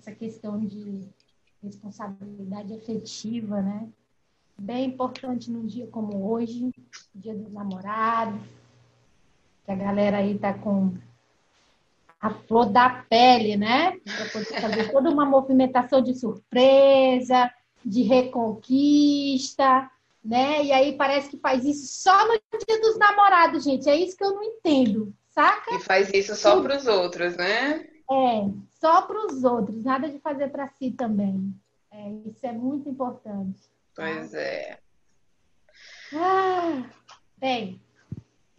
essa questão de responsabilidade afetiva, né? Bem importante num dia como hoje, dia dos namorados, que a galera aí tá com a flor da pele, né? Para poder fazer toda uma movimentação de surpresa, de reconquista, né? E aí parece que faz isso só no dia dos namorados, gente. É isso que eu não entendo, saca? E faz isso só para os outros, né? É, só para os outros, nada de fazer para si também. É, isso é muito importante. Pois é. Ah, bem,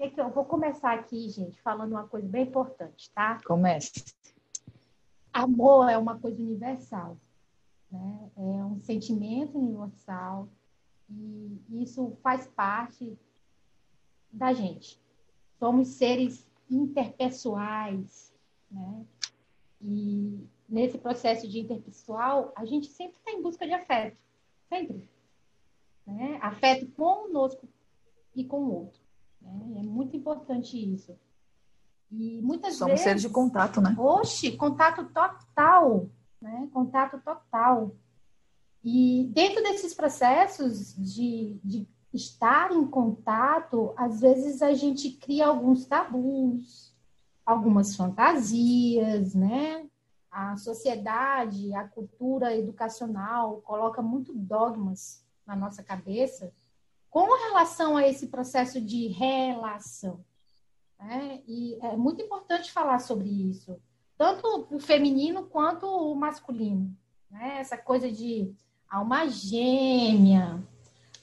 que eu vou começar aqui, gente, falando uma coisa bem importante, tá? Comece. Amor é uma coisa universal, né? É um sentimento universal e isso faz parte da gente. Somos seres interpessoais, né? E nesse processo de interpessoal, a gente sempre está em busca de afeto, sempre. Né? Afeto conosco e com o outro. Né? É muito importante isso. E muitas Somos vezes. seres de contato, né? Oxe, contato total. Né? Contato total. E dentro desses processos de, de estar em contato, às vezes a gente cria alguns tabus, algumas fantasias, né? A sociedade, a cultura educacional coloca muito dogmas na nossa cabeça com relação a esse processo de relação. Né? E é muito importante falar sobre isso, tanto o feminino quanto o masculino. Né? Essa coisa de alma gêmea,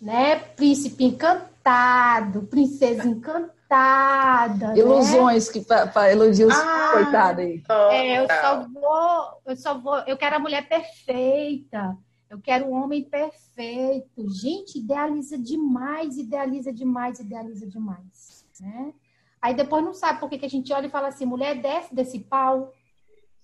né? príncipe encantado, princesa encantada. Né? Ilusões né? que para elogios, ah, coitada aí. É, eu só vou, eu só vou, eu quero a mulher perfeita. Eu quero um homem perfeito. Gente, idealiza demais, idealiza demais, idealiza demais. Né? Aí depois não sabe por que, que a gente olha e fala assim: mulher, desce desse pau.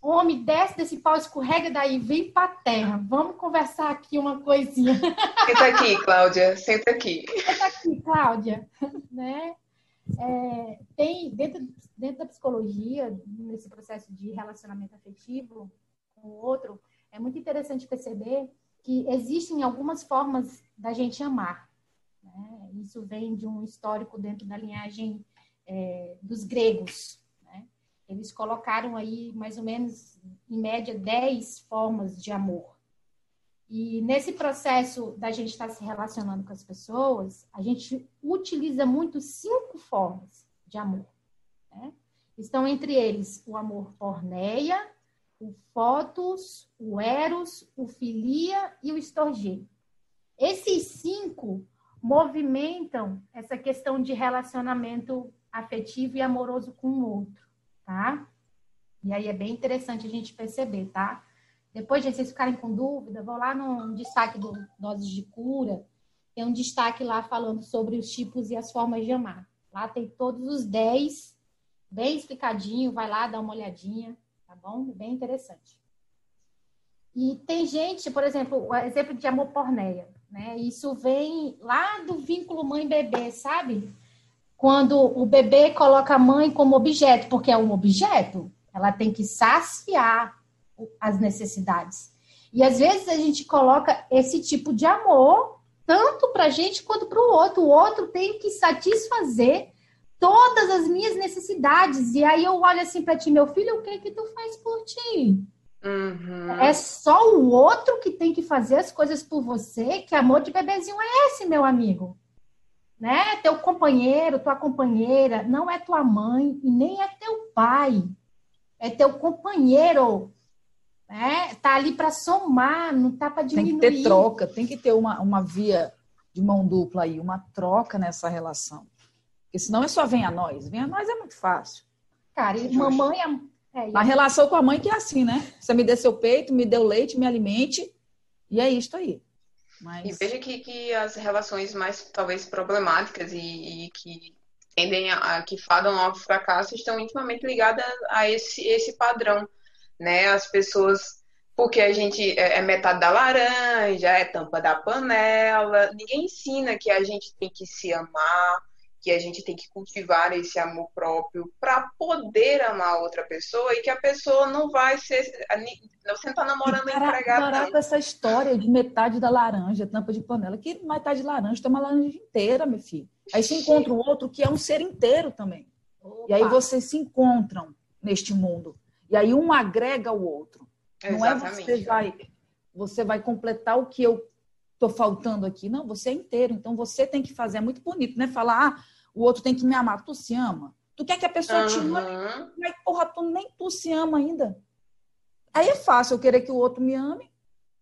Homem, desce desse pau, escorrega daí, vem pra terra. Vamos conversar aqui uma coisinha. Senta aqui, Cláudia. Senta aqui. Senta aqui, Cláudia. né? É, tem dentro, dentro da psicologia, nesse processo de relacionamento afetivo com o outro, é muito interessante perceber que existem algumas formas da gente amar. Né? Isso vem de um histórico dentro da linhagem é, dos gregos. Né? Eles colocaram aí mais ou menos, em média, 10 formas de amor. E nesse processo da gente estar se relacionando com as pessoas, a gente utiliza muito cinco formas de amor. Né? Estão entre eles o amor porneia, o Fotos, o Eros, o Filia e o Storge. Esses cinco movimentam essa questão de relacionamento afetivo e amoroso com o outro, tá? E aí é bem interessante a gente perceber, tá? Depois de vocês ficarem com dúvida, vou lá no destaque do Doses de Cura, tem um destaque lá falando sobre os tipos e as formas de amar. Lá tem todos os dez, bem explicadinho, vai lá, dá uma olhadinha tá bom? Bem interessante. E tem gente, por exemplo, o exemplo de amor porneia, né? Isso vem lá do vínculo mãe-bebê, sabe? Quando o bebê coloca a mãe como objeto, porque é um objeto, ela tem que saciar as necessidades. E às vezes a gente coloca esse tipo de amor tanto para a gente quanto para o outro. O outro tem que satisfazer todas as minhas necessidades. E aí eu olho assim para ti, meu filho, o que que tu faz por ti? Uhum. É só o outro que tem que fazer as coisas por você? Que amor de bebezinho é esse, meu amigo? Né? Teu companheiro, tua companheira, não é tua mãe e nem é teu pai. É teu companheiro. Né? Tá ali para somar, não tá para diminuir. Tem que ter troca, tem que ter uma, uma via de mão dupla aí, uma troca nessa relação. Porque senão é só vem a nós. Vem a nós é muito fácil. Cara, e mamãe é. é a relação com a mãe que é assim, né? Você me dê seu peito, me dê o leite, me alimente. E é isto aí. Mas... E veja que, que as relações mais, talvez, problemáticas e, e que tendem a, que fadam ao fracasso estão intimamente ligadas a esse, esse padrão, né? As pessoas porque a gente é, é metade da laranja, é tampa da panela. Ninguém ensina que a gente tem que se amar, que a gente tem que cultivar esse amor próprio para poder amar outra pessoa e que a pessoa não vai ser. Você não está namorando para, empregada. Parar com essa história de metade da laranja, tampa de panela. Que metade de laranja tem uma laranja inteira, meu filho. Aí se encontra o outro que é um ser inteiro também. Opa. E aí vocês se encontram neste mundo. E aí um agrega o outro. Exatamente. Não é você vai, você vai completar o que eu estou faltando aqui. Não, você é inteiro. Então você tem que fazer. É muito bonito, né? Falar, ah, o outro tem que me amar. Tu se ama? Tu quer que a pessoa uhum. te ame? Mas, porra, tu nem tu se ama ainda. Aí é fácil eu querer que o outro me ame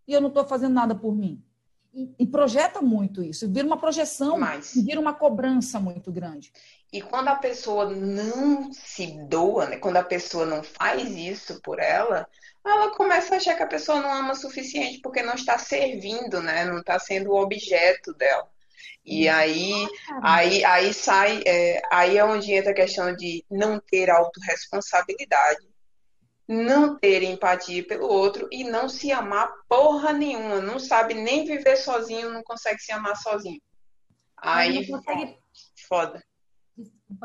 e eu não estou fazendo nada por mim. E, projeta muito isso, vira uma projeção, Mas... vira uma cobrança muito grande. E quando a pessoa não se doa, né? quando a pessoa não faz isso por ela, ela começa a achar que a pessoa não ama o suficiente porque não está servindo, né? Não está sendo o objeto dela. E aí, aí, aí sai, é, aí é onde entra a questão de não ter autorresponsabilidade, não ter empatia pelo outro e não se amar porra nenhuma, não sabe nem viver sozinho, não consegue se amar sozinho. Aí, não consegue, foda.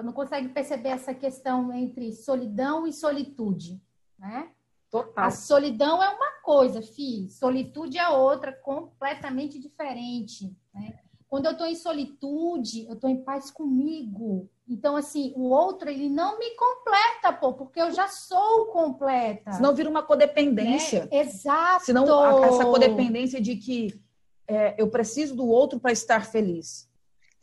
Não consegue perceber essa questão entre solidão e solitude, né? Total. A solidão é uma coisa, fi. Solitude é outra, completamente diferente, né? Quando eu estou em solitude, eu estou em paz comigo. Então, assim, o outro, ele não me completa, pô, porque eu já sou completa. Senão vira uma codependência. É, exato. Senão essa codependência de que é, eu preciso do outro para estar feliz.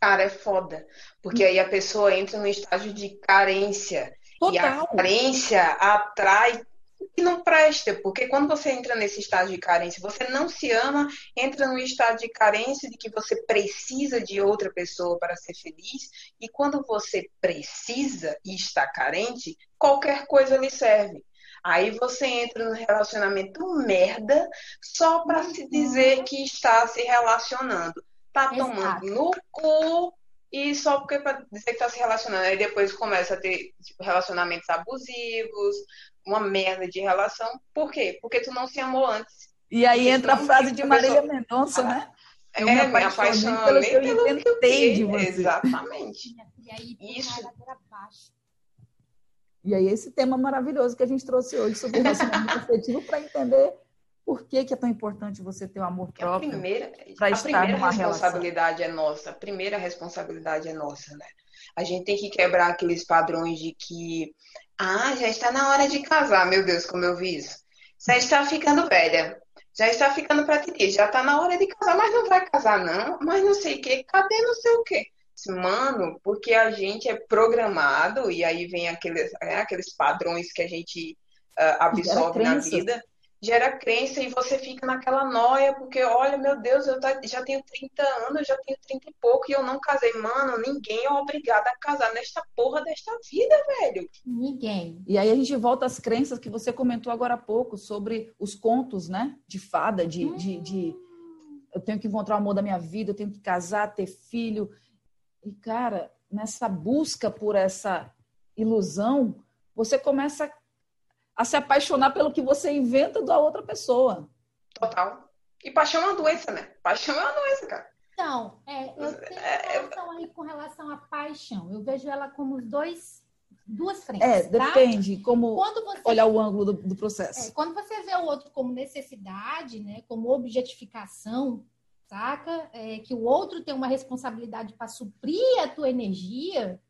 Cara, é foda. Porque aí a pessoa entra no estágio de carência. Total. E a carência atrai que não presta, porque quando você entra nesse estado de carência, você não se ama, entra no estado de carência de que você precisa de outra pessoa para ser feliz, e quando você precisa e está carente, qualquer coisa lhe serve. Aí você entra no relacionamento merda só para se dizer que está se relacionando. Tá tomando no cu e só porque para dizer que está se relacionando. Aí depois começa a ter tipo, relacionamentos abusivos, uma merda de relação. Por quê? Porque tu não se amou antes. E aí entra a frase de Marília Mendonça, né? Eu é, me apaixonei pelo que eu inventei de você. Exatamente. E aí, Isso. E aí, esse tema maravilhoso que a gente trouxe hoje sobre o relacionamento afetivo para entender por que, que, é tão importante você ter o um amor próprio. A primeira, a primeira responsabilidade relação. é nossa. A primeira responsabilidade é nossa, né? A gente tem que quebrar aqueles padrões de que ah, já está na hora de casar, meu Deus, como eu vi isso. Já está ficando velha. Já está ficando para ti, já está na hora de casar, mas não vai casar não, mas não sei o que, cadê não sei o que. Mano, porque a gente é programado e aí vem aqueles, é, aqueles padrões que a gente uh, absorve na vida gera crença e você fica naquela noia, porque olha, meu Deus, eu tá, já tenho 30 anos, eu já tenho 30 e pouco e eu não casei. Mano, ninguém é obrigado a casar nesta porra desta vida, velho. Ninguém. E aí a gente volta às crenças que você comentou agora há pouco sobre os contos, né? De fada, de, hum. de, de eu tenho que encontrar o amor da minha vida, eu tenho que casar, ter filho. E, cara, nessa busca por essa ilusão, você começa a se apaixonar pelo que você inventa da outra pessoa. Total. E paixão é uma doença, né? Paixão é uma doença, cara. Então, é, eu tenho é, relação aí com relação à paixão. Eu vejo ela como os dois, duas frentes. É, tá? depende como você, olhar o ângulo do, do processo. É, quando você vê o outro como necessidade, né, como objetificação, saca? É, que o outro tem uma responsabilidade para suprir a tua energia?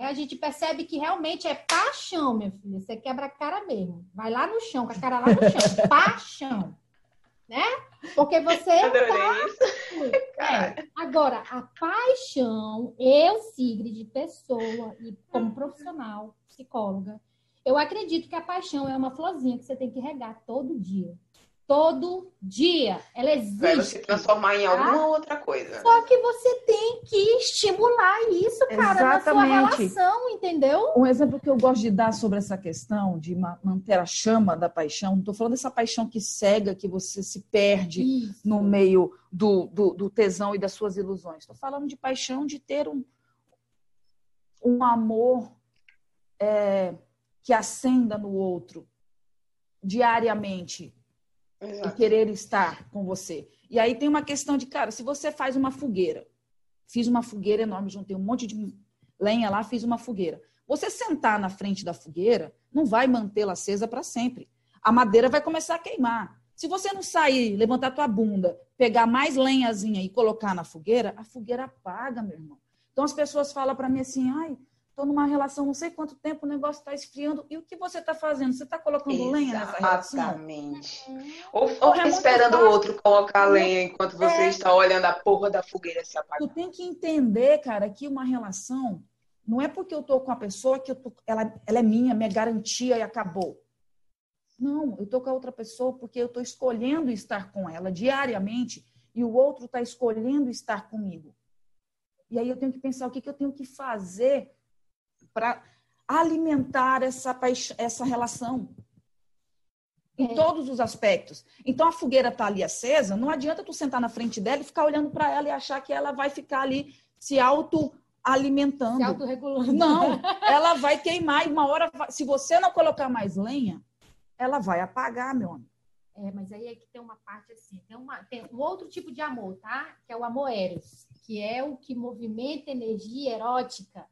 A gente percebe que realmente é paixão, meu filho. Você quebra a cara mesmo. Vai lá no chão, com a cara lá no chão. paixão. Né? Porque você. Adorei tá... É. Agora, a paixão, eu, Sigrid, pessoa e como profissional, psicóloga, eu acredito que a paixão é uma florzinha que você tem que regar todo dia todo dia. Ela existe. Vai se transformar em alguma tá? outra coisa. Só que você tem que estimular isso, cara, Exatamente. na sua relação, entendeu? Um exemplo que eu gosto de dar sobre essa questão de manter a chama da paixão, não estou falando dessa paixão que cega, que você se perde isso. no meio do, do, do, tesão e das suas ilusões. Estou falando de paixão de ter um, um amor é, que acenda no outro diariamente Exato. e querer estar com você. E aí tem uma questão de, cara, se você faz uma fogueira, fiz uma fogueira enorme, juntei um monte de lenha lá, fiz uma fogueira. Você sentar na frente da fogueira não vai mantê-la acesa para sempre. A madeira vai começar a queimar. Se você não sair, levantar tua bunda, pegar mais lenhazinha e colocar na fogueira, a fogueira apaga, meu irmão. Então as pessoas falam para mim assim: ai, estou numa relação não sei quanto tempo, o negócio está esfriando. E o que você está fazendo? Você está colocando Exatamente. lenha nessa relação? Exatamente. Ou, ou é esperando o outro colocar lenha enquanto você é. está olhando a porra da fogueira se apagar. Tu tem que entender, cara, que uma relação não é porque eu estou com a pessoa que tô, ela, ela é minha, minha garantia e acabou. Não, eu estou com a outra pessoa porque eu estou escolhendo estar com ela diariamente e o outro está escolhendo estar comigo. E aí eu tenho que pensar o que, que eu tenho que fazer para alimentar essa, essa relação. Em é. todos os aspectos. Então a fogueira está ali acesa, não adianta tu sentar na frente dela e ficar olhando para ela e achar que ela vai ficar ali se auto alimentando. Se autorregulando. Não, ela vai queimar e uma hora, se você não colocar mais lenha, ela vai apagar, meu amigo. É, mas aí é que tem uma parte assim, tem, uma, tem um outro tipo de amor, tá? Que é o amor eros, que é o que movimenta energia erótica,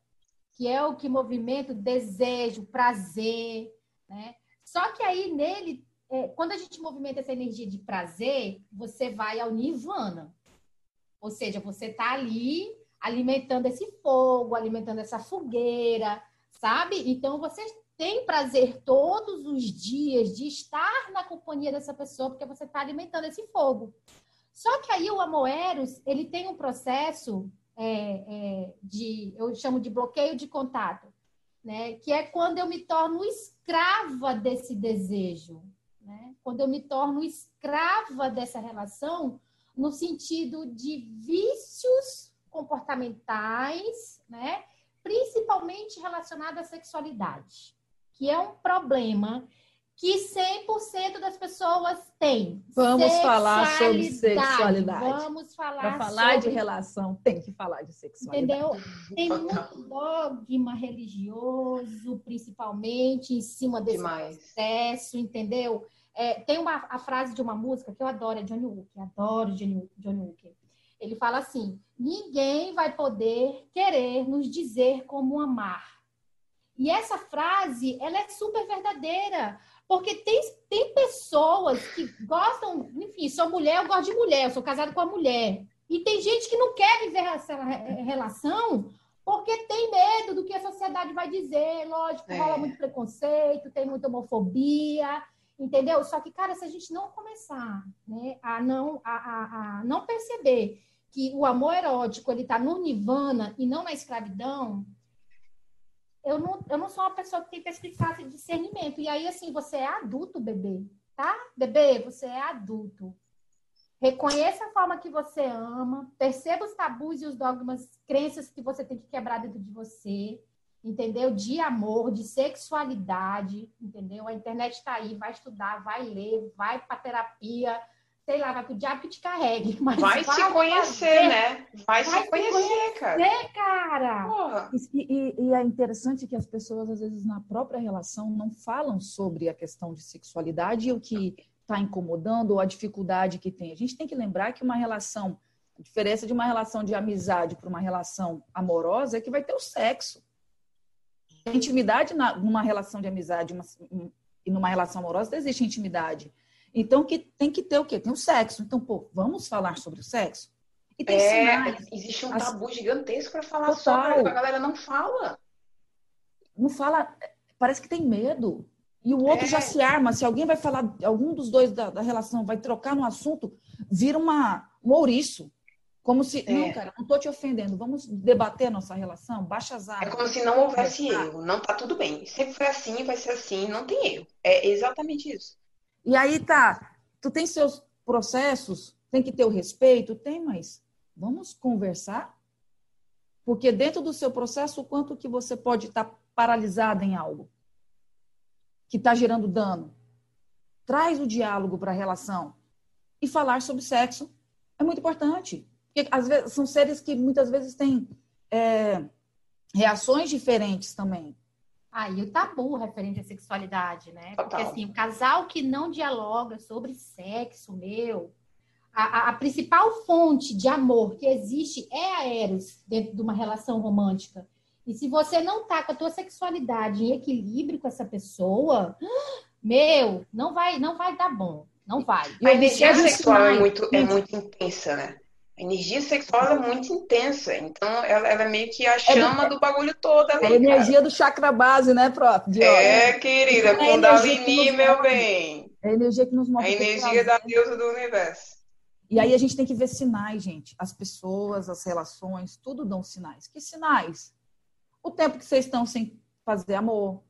que é o que movimenta desejo, prazer, né? Só que aí nele, é, quando a gente movimenta essa energia de prazer, você vai ao nirvana. Ou seja, você tá ali alimentando esse fogo, alimentando essa fogueira, sabe? Então você tem prazer todos os dias de estar na companhia dessa pessoa, porque você está alimentando esse fogo. Só que aí o Amoeros, ele tem um processo é, é, de, eu chamo de bloqueio de contato, né? Que é quando eu me torno escrava desse desejo, né? Quando eu me torno escrava dessa relação, no sentido de vícios comportamentais, né? Principalmente relacionado à sexualidade que é um problema que 100% das pessoas têm. Vamos falar sobre sexualidade. Vamos falar Para falar sobre... de relação, tem que falar de sexualidade. Entendeu? Tem muito dogma religioso, principalmente, em cima desse Demais. processo, entendeu? É, tem uma, a frase de uma música que eu adoro, é Johnny Hooker, adoro Johnny, Johnny Hooker. Ele fala assim, ninguém vai poder querer nos dizer como amar e essa frase, ela é super verdadeira, porque tem, tem pessoas que gostam, enfim, sou mulher, eu gosto de mulher, eu sou casada com a mulher. E tem gente que não quer viver essa relação porque tem medo do que a sociedade vai dizer. Lógico, é. rola muito preconceito, tem muita homofobia, entendeu? Só que, cara, se a gente não começar né, a, não, a, a, a não perceber que o amor erótico ele está no nirvana e não na escravidão, eu não, eu não sou uma pessoa que tem esse discernimento. E aí, assim, você é adulto, bebê, tá? Bebê, você é adulto. Reconheça a forma que você ama, perceba os tabus e os dogmas, crenças que você tem que quebrar dentro de você, entendeu? De amor, de sexualidade, entendeu? A internet está aí, vai estudar, vai ler, vai para terapia, sei lá, vai pro diabo que te carregue. Mas vai, vai se conhecer, fazer, né? Vai, vai se conhecer, conhecer cara. cara. E, e, e, é interessante que as pessoas, às vezes, na própria relação, não falam sobre a questão de sexualidade e o que está incomodando ou a dificuldade que tem. A gente tem que lembrar que uma relação, a diferença de uma relação de amizade para uma relação amorosa é que vai ter o sexo. A intimidade na, numa relação de amizade uma, e numa relação amorosa existe intimidade. Então, que tem que ter o quê? Tem o sexo. Então, pô, vamos falar sobre o sexo? E tem é, sinais. Existe um tabu As... gigantesco para falar Total. sobre, a galera não fala. Não fala, parece que tem medo. E o outro é. já se arma. Se alguém vai falar, algum dos dois da, da relação vai trocar no assunto, vira uma, um ouriço. Como se, é. não, cara, não estou te ofendendo, vamos debater a nossa relação, baixa as armas. É como se não houvesse erro, não tá tudo bem. Sempre foi assim, vai ser assim, não tem erro. É exatamente isso. E aí tá, tu tem seus processos, tem que ter o respeito, tem, mas vamos conversar? Porque dentro do seu processo, o quanto que você pode estar tá paralisada em algo que está gerando dano? Traz o diálogo para a relação. E falar sobre sexo é muito importante. Porque às vezes são seres que muitas vezes têm é, reações diferentes também. Ah, e o tabu referente à sexualidade, né? Porque assim, o casal que não dialoga sobre sexo, meu, a, a, a, principal fonte de amor que existe é a Eros dentro de uma relação romântica. E se você não tá com a tua sexualidade em equilíbrio com essa pessoa, meu, não vai, não vai dar bom. Não vai. A energia sexual é muito, é muito intensa, né? A energia sexual é muito intensa. Então, ela, ela é meio que a chama é, do bagulho todo ali. É a energia cara. do chakra base, né, prof? De é, querida. É Kundalini, meu bem. É a energia que nos move. A energia da deusa do universo. E aí a gente tem que ver sinais, gente. As pessoas, as relações, tudo dão sinais. Que sinais? O tempo que vocês estão sem fazer amor.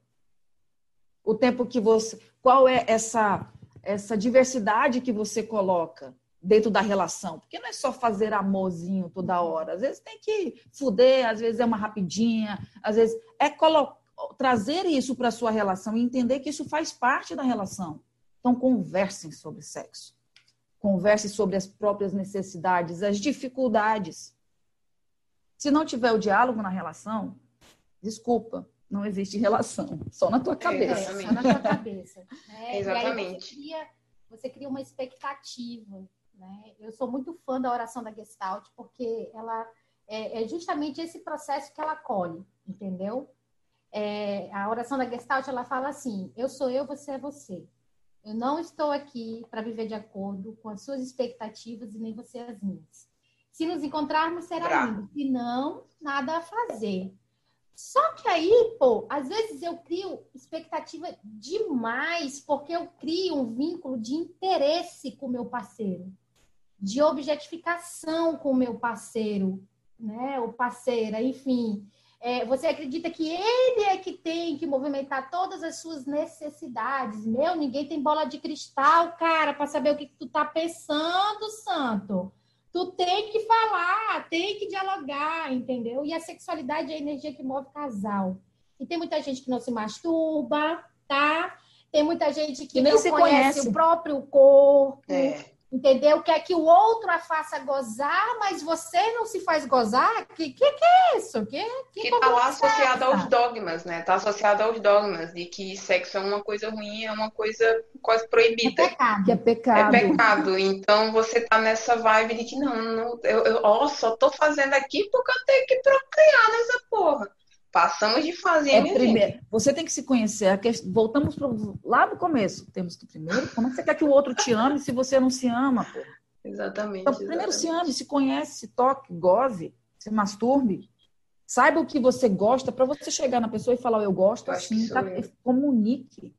O tempo que você. Qual é essa, essa diversidade que você coloca dentro da relação? Porque não é só fazer amorzinho toda hora. Às vezes tem que fuder, às vezes é uma rapidinha, às vezes é trazer isso para a sua relação e entender que isso faz parte da relação. Então, conversem sobre sexo. Conversem sobre as próprias necessidades, as dificuldades. Se não tiver o diálogo na relação, desculpa, não existe relação, só na tua cabeça. É, só na tua cabeça. Né? Exatamente. Você cria, você cria, uma expectativa. Né? Eu sou muito fã da oração da Gestalt, porque ela é, é justamente esse processo que ela colhe, entendeu? É, a oração da Gestalt, ela fala assim, eu sou eu, você é você. Eu não estou aqui para viver de acordo com as suas expectativas e nem você as minhas. Se nos encontrarmos, será lindo. Se não, nada a fazer. Só que aí, pô, às vezes eu crio expectativa demais, porque eu crio um vínculo de interesse com o meu parceiro, de objetificação com o meu parceiro, né? O parceira, enfim. É, você acredita que ele é que tem que movimentar todas as suas necessidades. Meu, ninguém tem bola de cristal, cara, para saber o que, que tu tá pensando, santo tu tem que falar, tem que dialogar, entendeu? E a sexualidade é a energia que move casal. E tem muita gente que não se masturba, tá? Tem muita gente que, não conhece, conhece, o próprio corpo. É. Entendeu? Quer que o outro a faça gozar, mas você não se faz gozar? Que que, que é isso? Que, que, que tá lá associado aos dogmas, né? Tá associado aos dogmas de que sexo é uma coisa ruim, é uma coisa quase proibida. É pecado. Que é pecado. É pecado. Então você tá nessa vibe de que não, não eu, eu ó, só tô fazendo aqui porque eu tenho que procriar nessa porra. Passamos de fazer, é primeiro, Você tem que se conhecer. Voltamos pro, lá no começo. Temos que primeiro. Como é que você quer que o outro te ame se você não se ama, pô? Exatamente. Então, primeiro exatamente. se ame, se conhece, se toque, goze, se masturbe. Saiba o que você gosta para você chegar na pessoa e falar, eu gosto eu assim, tá, comunique.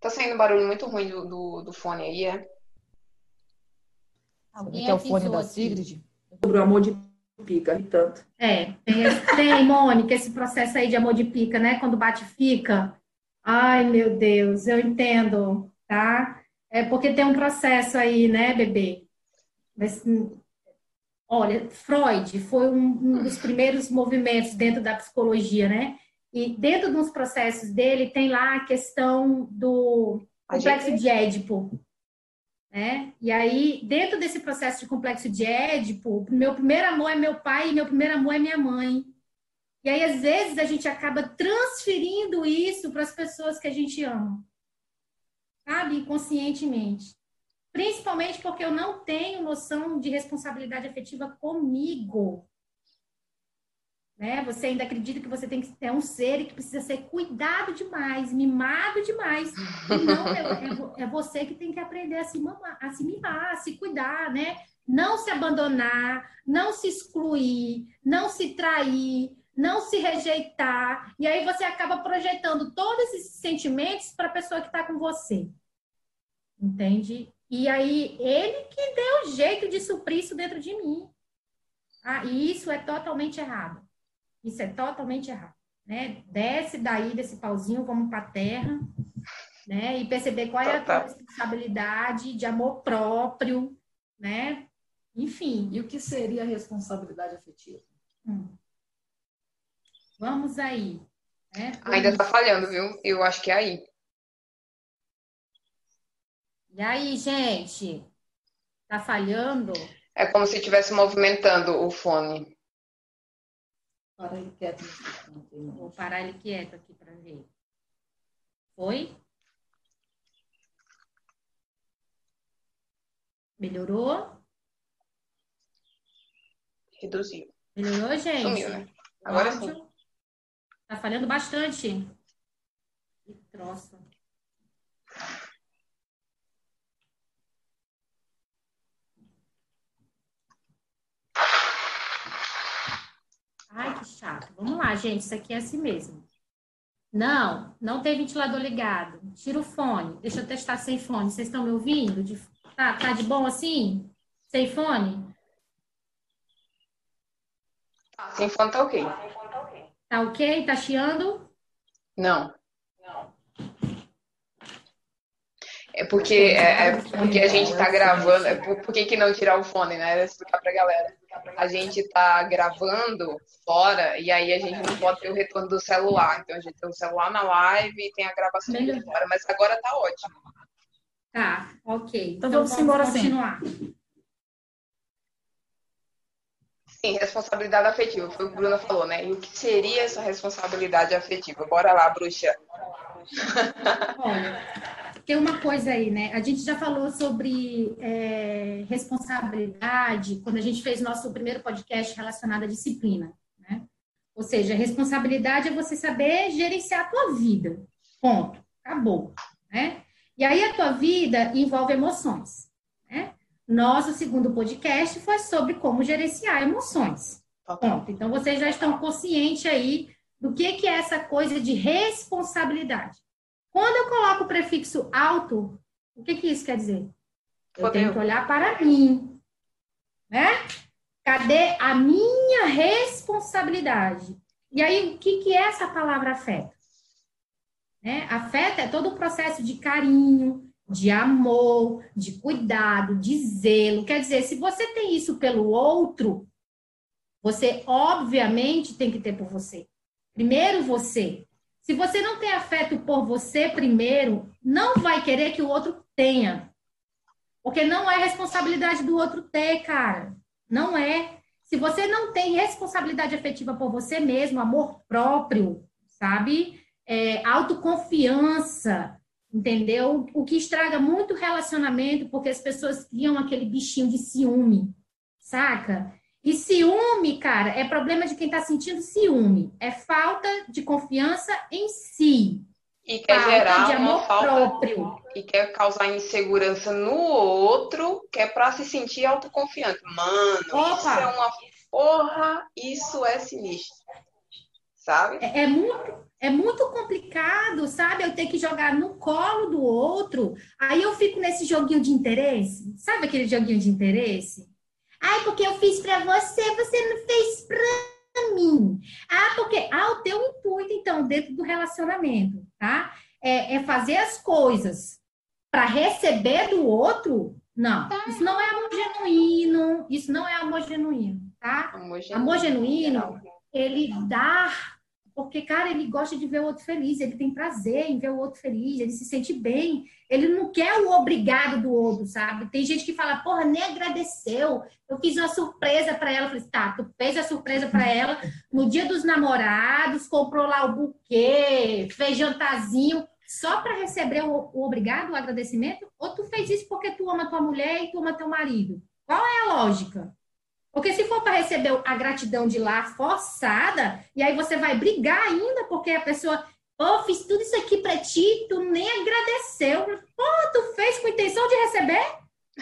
Tá saindo um barulho muito ruim do, do, do fone aí, é? Alguém que é o fone da Sigrid? Sobre o amor de pica e tanto. É, tem, tem, Mônica, esse processo aí de amor de pica, né? Quando bate fica. Ai, meu Deus, eu entendo, tá? É porque tem um processo aí, né, bebê? Mas, olha, Freud foi um, um dos primeiros movimentos dentro da psicologia, né? E dentro dos processos dele tem lá a questão do complexo de Édipo, né? E aí, dentro desse processo de complexo de Édipo, meu primeiro amor é meu pai e meu primeiro amor é minha mãe. E aí, às vezes, a gente acaba transferindo isso para as pessoas que a gente ama, sabe? Inconscientemente. Principalmente porque eu não tenho noção de responsabilidade afetiva comigo. Né? Você ainda acredita que você tem que ter um ser que precisa ser cuidado demais, mimado demais. E não, é, é, é, você que tem que aprender a se, mamar, a se mimar, a se cuidar, né? Não se abandonar, não se excluir, não se trair, não se rejeitar. E aí você acaba projetando todos esses sentimentos para a pessoa que está com você. Entende? E aí ele que deu jeito de suprir isso dentro de mim. Ah, e isso é totalmente errado. Isso é totalmente errado. Né? Desce daí desse pauzinho, vamos para a terra, né? E perceber qual é a tua responsabilidade de amor próprio, né? Enfim. E o que seria a responsabilidade afetiva? Hum. Vamos aí. Né? Ainda está falhando, viu? Eu acho que é aí. E aí, gente? Tá falhando? É como se estivesse movimentando o fone. Para ele quieto. Vou parar ele quieto aqui para ver. Foi? Melhorou? Reduziu. Melhorou, gente? Sumiu, né? Agora sim. Tá falhando bastante. Que troço. Ai, que chato. Vamos lá, gente. Isso aqui é assim mesmo. Não, não tem ventilador ligado. Tira o fone. Deixa eu testar sem fone. Vocês estão me ouvindo? De... Tá, tá de bom assim? Sem fone? Sem fone tá ok. Tá ok? Tá chiando? Não. É porque, é, é porque a gente tá gravando. É por, por que, que não tirar o fone, né? Explicar pra galera. A gente tá gravando fora e aí a gente não pode ter o retorno do celular. Então a gente tem o celular na live e tem a gravação de fora. Mas agora tá ótimo. Tá, ok. Então, então vamos, embora continuar. Sim, responsabilidade afetiva, foi o que o Bruna falou, né? E o que seria essa responsabilidade afetiva? Bora lá, bruxa. Olha, tem uma coisa aí, né? A gente já falou sobre é, responsabilidade quando a gente fez nosso primeiro podcast relacionado à disciplina, né? Ou seja, responsabilidade é você saber gerenciar a tua vida. Ponto. Acabou, né? E aí a tua vida envolve emoções, né? Nosso segundo podcast foi sobre como gerenciar emoções. Ponto. Então, vocês já estão conscientes aí do que, que é essa coisa de responsabilidade. Quando eu coloco o prefixo alto, o que, que isso quer dizer? Eu tenho que olhar para mim, né? Cadê a minha responsabilidade? E aí, o que, que é essa palavra afeto? Né? Afeto é todo o processo de carinho, de amor, de cuidado, de zelo. Quer dizer, se você tem isso pelo outro, você obviamente tem que ter por você. Primeiro você. Se você não tem afeto por você primeiro, não vai querer que o outro tenha. Porque não é responsabilidade do outro ter, cara. Não é. Se você não tem responsabilidade afetiva por você mesmo, amor próprio, sabe? É, autoconfiança, entendeu? O que estraga muito relacionamento, porque as pessoas criam aquele bichinho de ciúme, saca? E ciúme, cara, é problema de quem está sentindo ciúme. É falta de confiança em si. E quer falta gerar de amor falta próprio. E quer causar insegurança no outro, que é para se sentir autoconfiante. Mano, Opa. isso é uma porra, isso é sinistro. Sabe? É, é muito é muito complicado, sabe? Eu ter que jogar no colo do outro. Aí eu fico nesse joguinho de interesse. Sabe aquele joguinho de interesse? Ai, porque eu fiz para você, você não fez para mim. Ah, porque ah, o teu intuito então dentro do relacionamento, tá? É, é fazer as coisas para receber do outro. Não, tá. isso não é amor genuíno. Isso não é amor genuíno, tá? Amor genuíno, amor genuíno ele dá porque, cara, ele gosta de ver o outro feliz, ele tem prazer em ver o outro feliz, ele se sente bem, ele não quer o obrigado do outro, sabe? Tem gente que fala, porra, nem agradeceu, eu fiz uma surpresa para ela. Eu falei, tá, tu fez a surpresa para ela no dia dos namorados, comprou lá o buquê, fez jantarzinho, só para receber o, o obrigado, o agradecimento? Ou tu fez isso porque tu ama tua mulher e tu ama teu marido? Qual é a lógica? Porque se for para receber a gratidão de lá forçada, e aí você vai brigar ainda, porque a pessoa, pô, fiz tudo isso aqui para ti, tu nem agradeceu. Pô, tu fez com intenção de receber?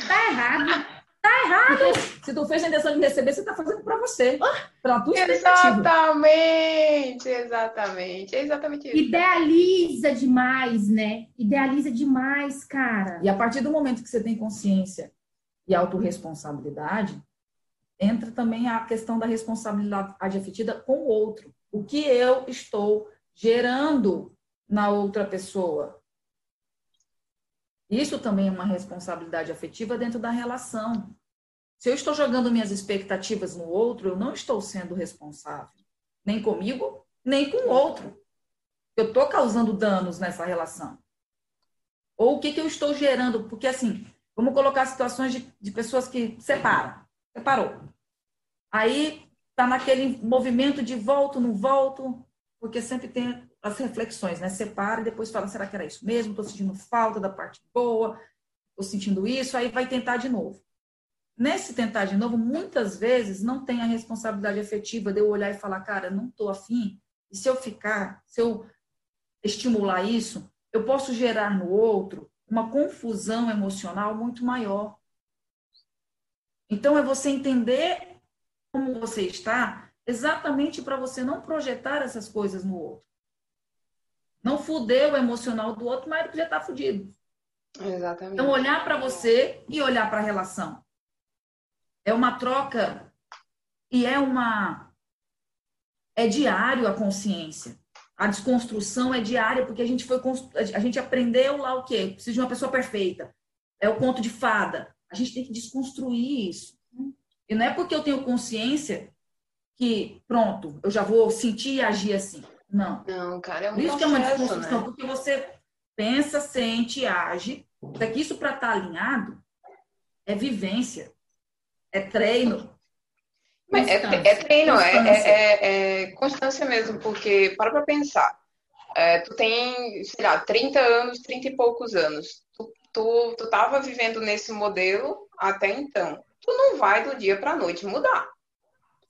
Tá errado. Tá errado. Se tu fez a intenção de receber, você tá fazendo para você. Para tua Exatamente, exatamente. É exatamente isso. Idealiza demais, né? Idealiza demais, cara. E a partir do momento que você tem consciência e autorresponsabilidade, entra também a questão da responsabilidade afetiva com o outro. O que eu estou gerando na outra pessoa. Isso também é uma responsabilidade afetiva dentro da relação. Se eu estou jogando minhas expectativas no outro, eu não estou sendo responsável, nem comigo, nem com o outro. Eu estou causando danos nessa relação. Ou o que, que eu estou gerando? Porque, assim, vamos colocar situações de, de pessoas que separam. Separou. Aí está naquele movimento de volto, não volto, porque sempre tem as reflexões, né? Separa e depois fala, será que era isso mesmo? Estou sentindo falta da parte boa, estou sentindo isso, aí vai tentar de novo. nesse tentar de novo, muitas vezes não tem a responsabilidade efetiva de eu olhar e falar, cara, não estou afim. E se eu ficar, se eu estimular isso, eu posso gerar no outro uma confusão emocional muito maior. Então, é você entender como você está, exatamente para você não projetar essas coisas no outro. Não fuder o emocional do outro, mas ele já está fudido. Exatamente. Então, olhar para você e olhar para a relação. É uma troca e é uma. É diário a consciência. A desconstrução é diária, porque a gente foi a gente aprendeu lá o quê? Precisa de uma pessoa perfeita. É o conto de fada. A gente tem que desconstruir isso. E não é porque eu tenho consciência que, pronto, eu já vou sentir e agir assim. Não. Não, cara, é um Por isso processo, que é uma desconstrução, né? porque você pensa, sente, age. Só que isso para estar alinhado é vivência, é treino. Mas é, é treino, é, é, é, é constância mesmo, porque para pra pensar. É, tu tem, sei lá, 30 anos, 30 e poucos anos. Tu, tu, tu tava vivendo nesse modelo até então. Tu não vai do dia para a noite mudar.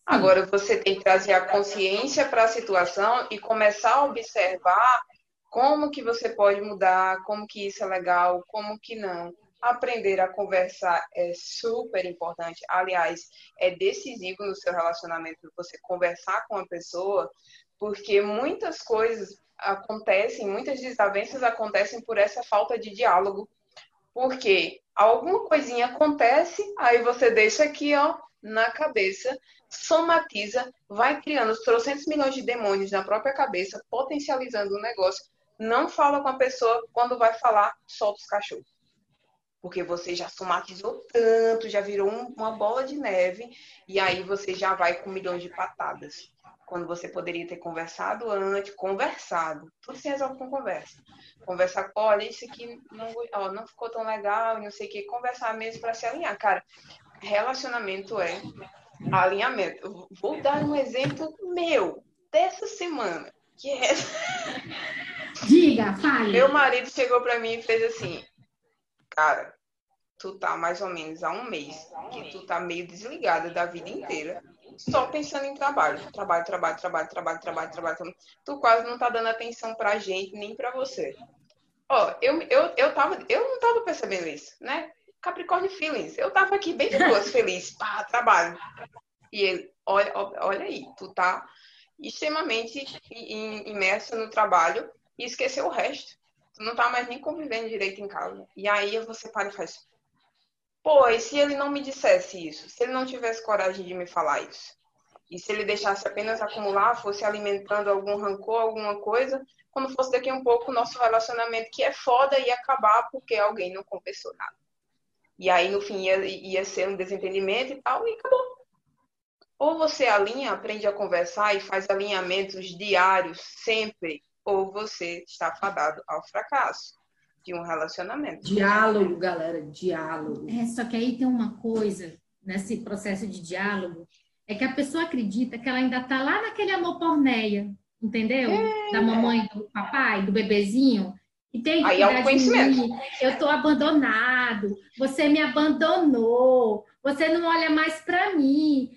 Agora você tem que trazer a consciência para a situação e começar a observar como que você pode mudar, como que isso é legal, como que não. Aprender a conversar é super importante. Aliás, é decisivo no seu relacionamento você conversar com a pessoa, porque muitas coisas acontecem, muitas desavenças acontecem por essa falta de diálogo. Porque alguma coisinha acontece, aí você deixa aqui, ó, na cabeça, somatiza, vai criando os trocentos milhões de demônios na própria cabeça, potencializando o negócio. Não fala com a pessoa, quando vai falar, solta os cachorros porque você já somatizou tanto, já virou um, uma bola de neve, e aí você já vai com milhões de patadas. Quando você poderia ter conversado antes, conversado. Tudo se resolve com conversa. Conversar, olha, isso aqui não, ó, não ficou tão legal, não sei o que. Conversar mesmo para se alinhar. Cara, relacionamento é alinhamento. vou dar um exemplo meu, dessa semana, que é... Diga, fale. Meu marido chegou para mim e fez assim, cara, tu tá mais ou menos há um mês que tu tá meio desligada da vida inteira, só pensando em trabalho. Trabalho, trabalho, trabalho, trabalho, trabalho, trabalho. Tu quase não tá dando atenção pra gente, nem pra você. Ó, eu, eu, eu, tava, eu não tava percebendo isso, né? Capricórnio Feelings. Eu tava aqui bem de boas, feliz, pá, trabalho. E ele, olha, olha aí, tu tá extremamente imerso no trabalho e esqueceu o resto. Tu não tá mais nem convivendo direito em casa. E aí você para e faz. Pô, e se ele não me dissesse isso? Se ele não tivesse coragem de me falar isso? E se ele deixasse apenas acumular, fosse alimentando algum rancor, alguma coisa, quando fosse daqui a um pouco o nosso relacionamento, que é foda, ia acabar porque alguém não compensou nada. E aí, no fim, ia, ia ser um desentendimento e tal, e acabou. Ou você alinha, aprende a conversar e faz alinhamentos diários, sempre, ou você está fadado ao fracasso de um relacionamento. Diálogo, galera, diálogo. É, só que aí tem uma coisa nesse processo de diálogo, é que a pessoa acredita que ela ainda está lá naquele amor porneia, entendeu? É. Da mamãe, do papai, do bebezinho. E tem aí é um conhecimento. Eu estou abandonado, você me abandonou, você não olha mais para mim.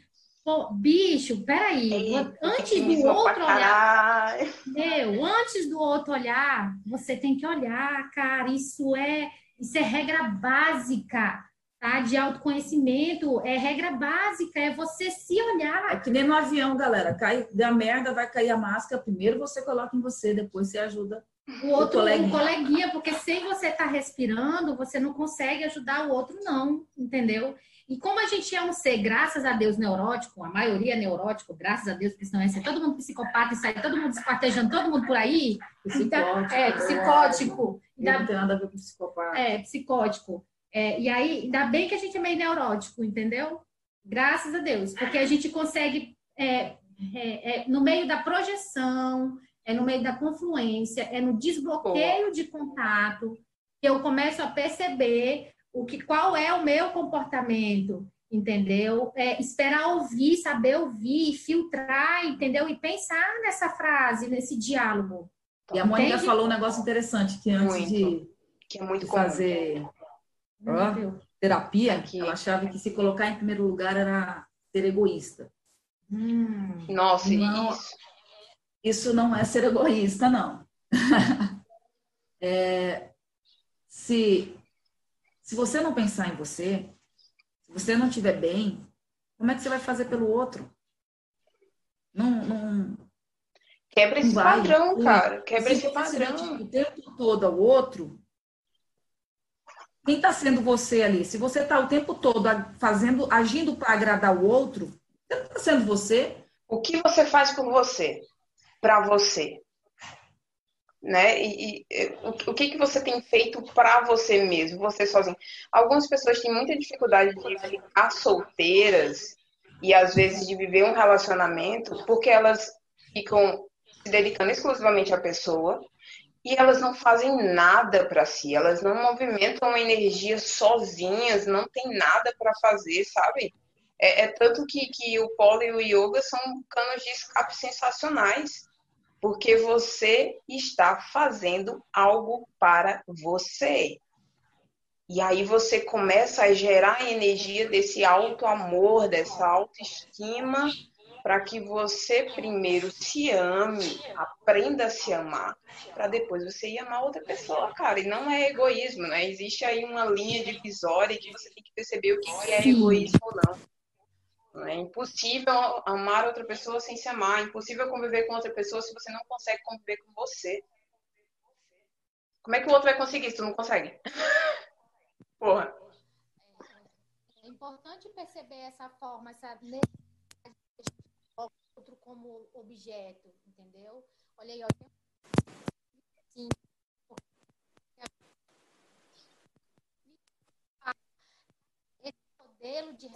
Pô, bicho, peraí, Eita, antes do outro olhar, meu, antes do outro olhar, você tem que olhar, cara, isso é, isso é regra básica, tá? De autoconhecimento, é regra básica, é você se olhar. É que nem no avião, galera, cai da merda, vai cair a máscara, primeiro você coloca em você, depois você ajuda o outro, o coleguinha. coleguinha, porque sem você estar tá respirando, você não consegue ajudar o outro não, entendeu? E como a gente é um ser, graças a Deus, neurótico, a maioria é neurótico, graças a Deus, porque senão é ser todo mundo psicopata e sai todo mundo esquartejando todo mundo por aí. Psicótico. é, psicótico. É, não tem nada a ver com psicopata. É, psicótico. É, e aí, ainda bem que a gente é meio neurótico, entendeu? Graças a Deus. Porque a gente consegue, é, é, é no meio da projeção, é no meio da confluência, é no desbloqueio de contato, que eu começo a perceber o que, qual é o meu comportamento, entendeu? É, esperar ouvir, saber ouvir, filtrar, entendeu? E pensar nessa frase, nesse diálogo. E a Mônica falou um negócio interessante, que antes muito. de, que é muito de fazer... Oh, terapia, Aqui. ela achava que se colocar em primeiro lugar era ser egoísta. Hum, Nossa, não, isso. Isso não é ser egoísta, não. é, se, se você não pensar em você, se você não estiver bem, como é que você vai fazer pelo outro? Não, não, Quebra esse padrão, cara. Quebra esse padrão. O tempo todo ao outro. Quem está sendo você ali? Se você está o tempo todo fazendo, agindo para agradar o outro, você não está sendo você. O que você faz por você? Para você? Né? E, e o, o, que, que você tem feito para você mesmo, você sozinho? Algumas pessoas têm muita dificuldade de ficar solteiras e às vezes de viver um relacionamento porque elas ficam se dedicando exclusivamente à pessoa e elas não fazem nada para si, elas não movimentam energia sozinhas, não tem nada para fazer, sabe? É, é, tanto que, que o polo e o yoga são canos de escape sensacionais, porque você está fazendo algo para você. E aí você começa a gerar a energia desse alto amor, dessa autoestima para que você primeiro se ame, aprenda a se amar, para depois você ir amar outra pessoa, cara. E não é egoísmo, né? Existe aí uma linha divisória que você tem que perceber o que, que é egoísmo ou não. É impossível amar outra pessoa sem se amar. É impossível conviver com outra pessoa se você não consegue conviver com você. Como é que o outro vai conseguir se tu não consegue? Porra. É importante perceber essa forma, essa outro como objeto, entendeu? Olha aí, olha. Sim. Esse modelo de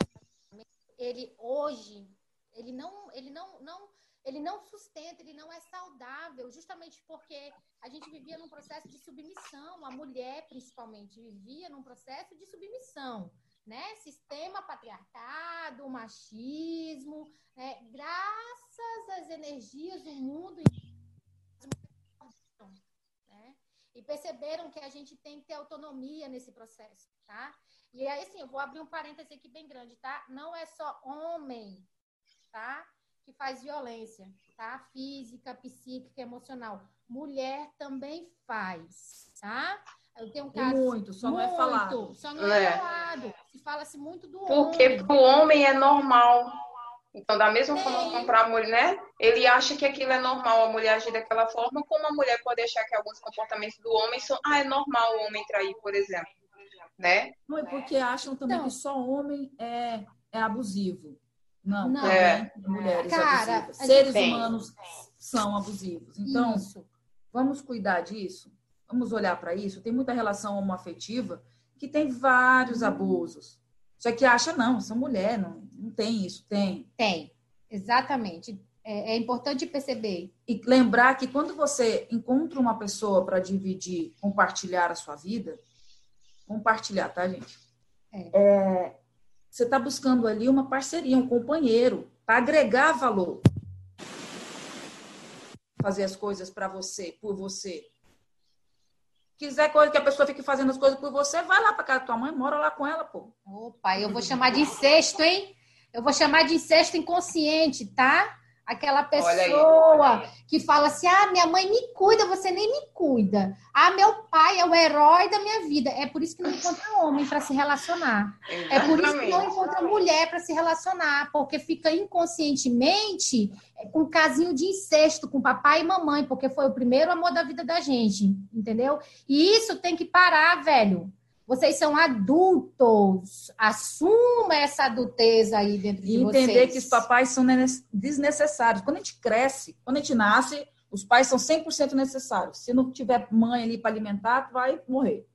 ele hoje, ele não, ele não, não, ele não sustenta, ele não é saudável, justamente porque a gente vivia num processo de submissão, a mulher principalmente vivia num processo de submissão né? Sistema patriarcado, machismo, né? graças às energias do mundo né? e perceberam que a gente tem que ter autonomia nesse processo, tá? E aí, assim, eu vou abrir um parêntese aqui bem grande, tá? Não é só homem, tá? Que faz violência, tá? Física, psíquica, emocional. Mulher também faz, tá? Eu tenho um caso. muito, só muito, não é falado. Só não é, é. falado. Se fala-se muito do Porque homem. Porque para o homem é normal. Então, da mesma Sim. forma para a mulher, ele acha que aquilo é normal a mulher agir daquela forma, como a mulher pode achar que alguns comportamentos do homem são, ah, é normal o homem trair, por exemplo. Né? Não, é porque acham também então, que só homem é, é abusivo. Não, não. É. mulheres Cara, abusivas. Seres humanos são abusivos. Então, Isso. vamos cuidar disso? Vamos olhar para isso. Tem muita relação homoafetiva que tem vários uhum. abusos. Só que acha, não, sou mulher, não, não tem isso. Tem. Tem, exatamente. É, é importante perceber. E lembrar que quando você encontra uma pessoa para dividir, compartilhar a sua vida, compartilhar, tá, gente? É. É, você está buscando ali uma parceria, um companheiro, para agregar valor. Fazer as coisas para você, por você quiser coisa que a pessoa fique fazendo as coisas por você, vai lá para casa da tua mãe, mora lá com ela, pô. Opa, eu vou chamar de incesto, hein? Eu vou chamar de incesto inconsciente, tá? Aquela pessoa aí, que fala assim: ah, minha mãe me cuida, você nem me cuida. Ah, meu pai é o herói da minha vida. É por isso que não encontra homem para se relacionar. Exatamente. É por isso que não encontra mulher para se relacionar, porque fica inconscientemente com um casinho de incesto com papai e mamãe, porque foi o primeiro amor da vida da gente, entendeu? E isso tem que parar, velho. Vocês são adultos. Assuma essa adultez aí dentro de e vocês. E entender que os papais são desnecessários. Quando a gente cresce, quando a gente nasce, os pais são 100% necessários. Se não tiver mãe ali para alimentar, vai morrer.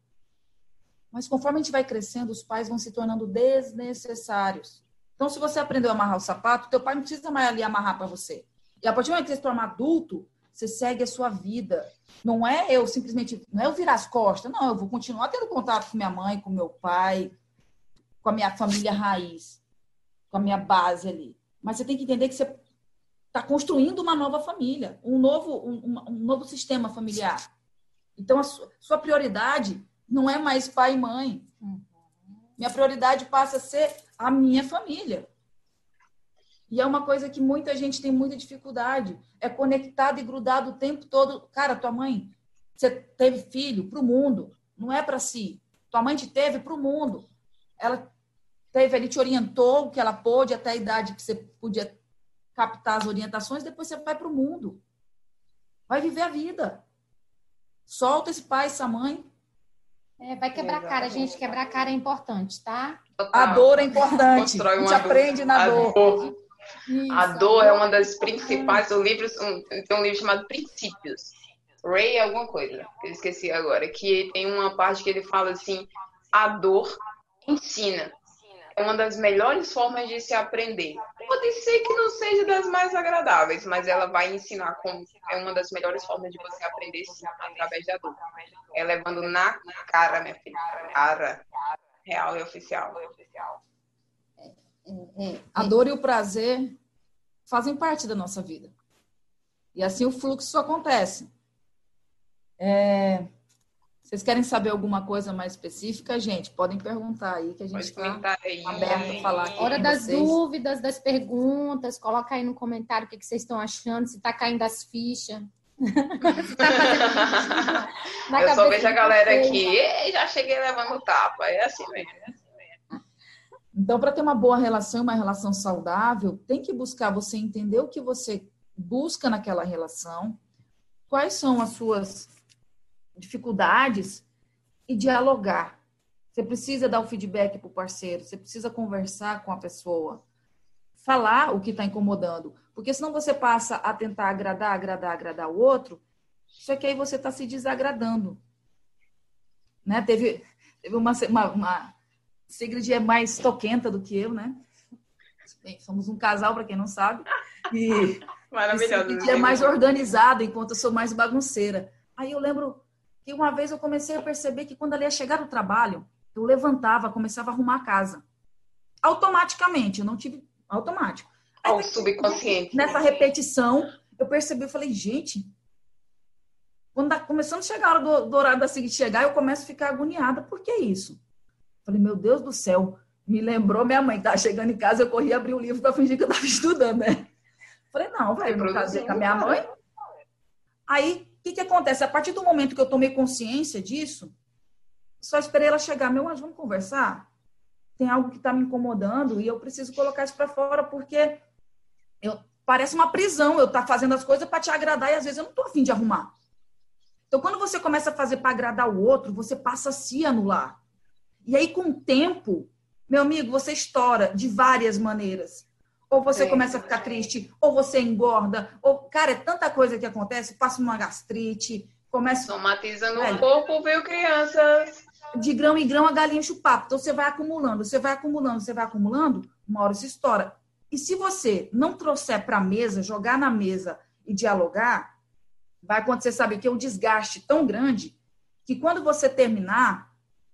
Mas conforme a gente vai crescendo, os pais vão se tornando desnecessários. Então, se você aprendeu a amarrar o sapato, teu pai não precisa mais ali amarrar para você. E a partir do momento que você se torna adulto, você segue a sua vida. Não é eu simplesmente, não é eu virar as costas, não, eu vou continuar tendo contato com minha mãe, com meu pai, com a minha família raiz, com a minha base ali. Mas você tem que entender que você está construindo uma nova família, um novo, um, um, novo sistema familiar. Então, a sua, sua, prioridade não é mais pai e mãe. Minha prioridade passa a ser a minha família. E é uma coisa que muita gente tem muita dificuldade. É conectado e grudado o tempo todo. Cara, tua mãe, você teve filho para o mundo, não é para si. Tua mãe te teve para o mundo. Ela teve ali, te orientou o que ela pôde até a idade que você podia captar as orientações, depois você vai para o mundo. Vai viver a vida. Solta esse pai, essa mãe. É, vai quebrar Exatamente. cara, gente. Quebrar cara é importante, tá? A dor é importante. a gente aprende na dor. dor. Isso, a dor é uma das principais. O livro, um, tem um livro chamado Princípios. Ray alguma coisa, que eu esqueci agora. Que tem uma parte que ele fala assim: a dor ensina. É uma das melhores formas de se aprender. Pode ser que não seja das mais agradáveis, mas ela vai ensinar como é uma das melhores formas de você aprender sim, através da dor. É levando na cara, minha filha. Cara. Real e oficial. A dor e o prazer fazem parte da nossa vida. E assim o fluxo acontece. É, vocês querem saber alguma coisa mais específica, gente? Podem perguntar aí, que a gente está aberto a falar. Aqui Hora das vocês. dúvidas, das perguntas, coloca aí no comentário o que, que vocês estão achando, se está caindo as fichas. tá Eu só vejo a galera aqui, já cheguei levando tapa, é assim mesmo. Então, para ter uma boa relação, uma relação saudável, tem que buscar você entender o que você busca naquela relação, quais são as suas dificuldades e dialogar. Você precisa dar o feedback para o parceiro, você precisa conversar com a pessoa, falar o que está incomodando, porque senão você passa a tentar agradar, agradar, agradar o outro, só que aí você está se desagradando. Né? Teve, teve uma, uma, uma Sigrid é mais toquenta do que eu, né? Bem, somos um casal, para quem não sabe. E Maravilhoso. Sigrid é mais organizada, enquanto eu sou mais bagunceira. Aí eu lembro que uma vez eu comecei a perceber que quando ela ia chegar no trabalho, eu levantava, começava a arrumar a casa. Automaticamente, eu não tive automático. Aí, o subconsciente. Nessa repetição, eu percebi, eu falei, gente, quando tá começando a chegar a hora do, do horário da seguinte chegar, eu começo a ficar agoniada. Por que isso? Falei, meu Deus do céu, me lembrou minha mãe, tá chegando em casa, eu corri abrir o livro para fingir que eu estava estudando, né? Falei, não, vai, não casei com a minha mãe. Aí, o que, que acontece? A partir do momento que eu tomei consciência disso, só esperei ela chegar. Meu, mas vamos conversar? Tem algo que está me incomodando e eu preciso colocar isso para fora porque eu, parece uma prisão eu estar tá fazendo as coisas para te agradar e às vezes eu não estou afim de arrumar. Então, quando você começa a fazer para agradar o outro, você passa a se anular. E aí, com o tempo, meu amigo, você estoura de várias maneiras. Ou você começa a ficar triste, ou você engorda, ou, cara, é tanta coisa que acontece, passa uma gastrite, começa. Somatizando é. o corpo, viu, crianças? De grão em grão, a galinha papo. Então, você vai acumulando, você vai acumulando, você vai acumulando, uma hora se estoura. E se você não trouxer para a mesa, jogar na mesa e dialogar, vai acontecer, sabe que? Um desgaste tão grande que quando você terminar,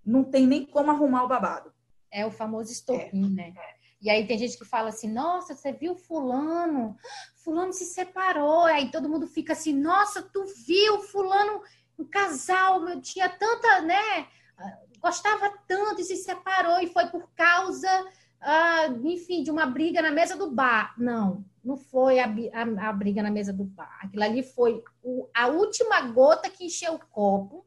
não tem nem como arrumar o babado. É o famoso estopim, é. né? E aí tem gente que fala assim, nossa, você viu fulano? Fulano se separou. Aí todo mundo fica assim, nossa, tu viu fulano, um casal, meu, tinha tanta, né? Gostava tanto e se separou e foi por causa, ah, enfim, de uma briga na mesa do bar. Não, não foi a, a, a briga na mesa do bar. Aquilo ali foi o, a última gota que encheu o copo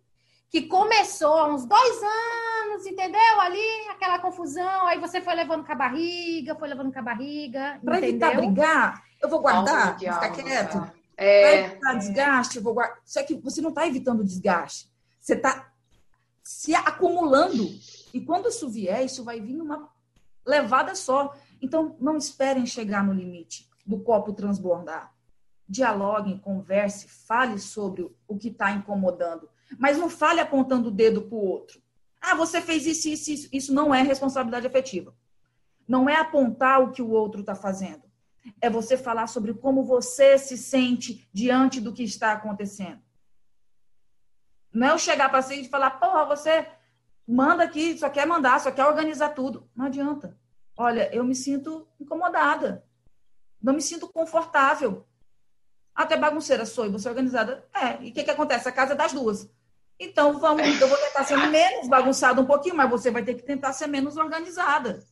que começou há uns dois anos, entendeu? Ali, aquela confusão, aí você foi levando com a barriga, foi levando com a barriga, Para evitar brigar, eu vou guardar, vou ficar quieto. É... Para evitar desgaste, eu vou guardar. Só que você não está evitando desgaste, você está se acumulando. E quando isso vier, isso vai vir numa levada só. Então, não esperem chegar no limite do copo transbordar. Dialoguem, converse, fale sobre o que está incomodando mas não fale apontando o dedo para o outro. Ah, você fez isso, isso, isso. Isso não é responsabilidade afetiva. Não é apontar o que o outro está fazendo. É você falar sobre como você se sente diante do que está acontecendo. Não é eu chegar para você e falar, porra, você manda aqui, só quer mandar, só quer organizar tudo. Não adianta. Olha, eu me sinto incomodada. Não me sinto confortável. Até bagunceira sou e você organizada. É, e o que, que acontece? A casa é das duas. Então, vamos, eu vou tentar ser menos bagunçada um pouquinho, mas você vai ter que tentar ser menos organizada.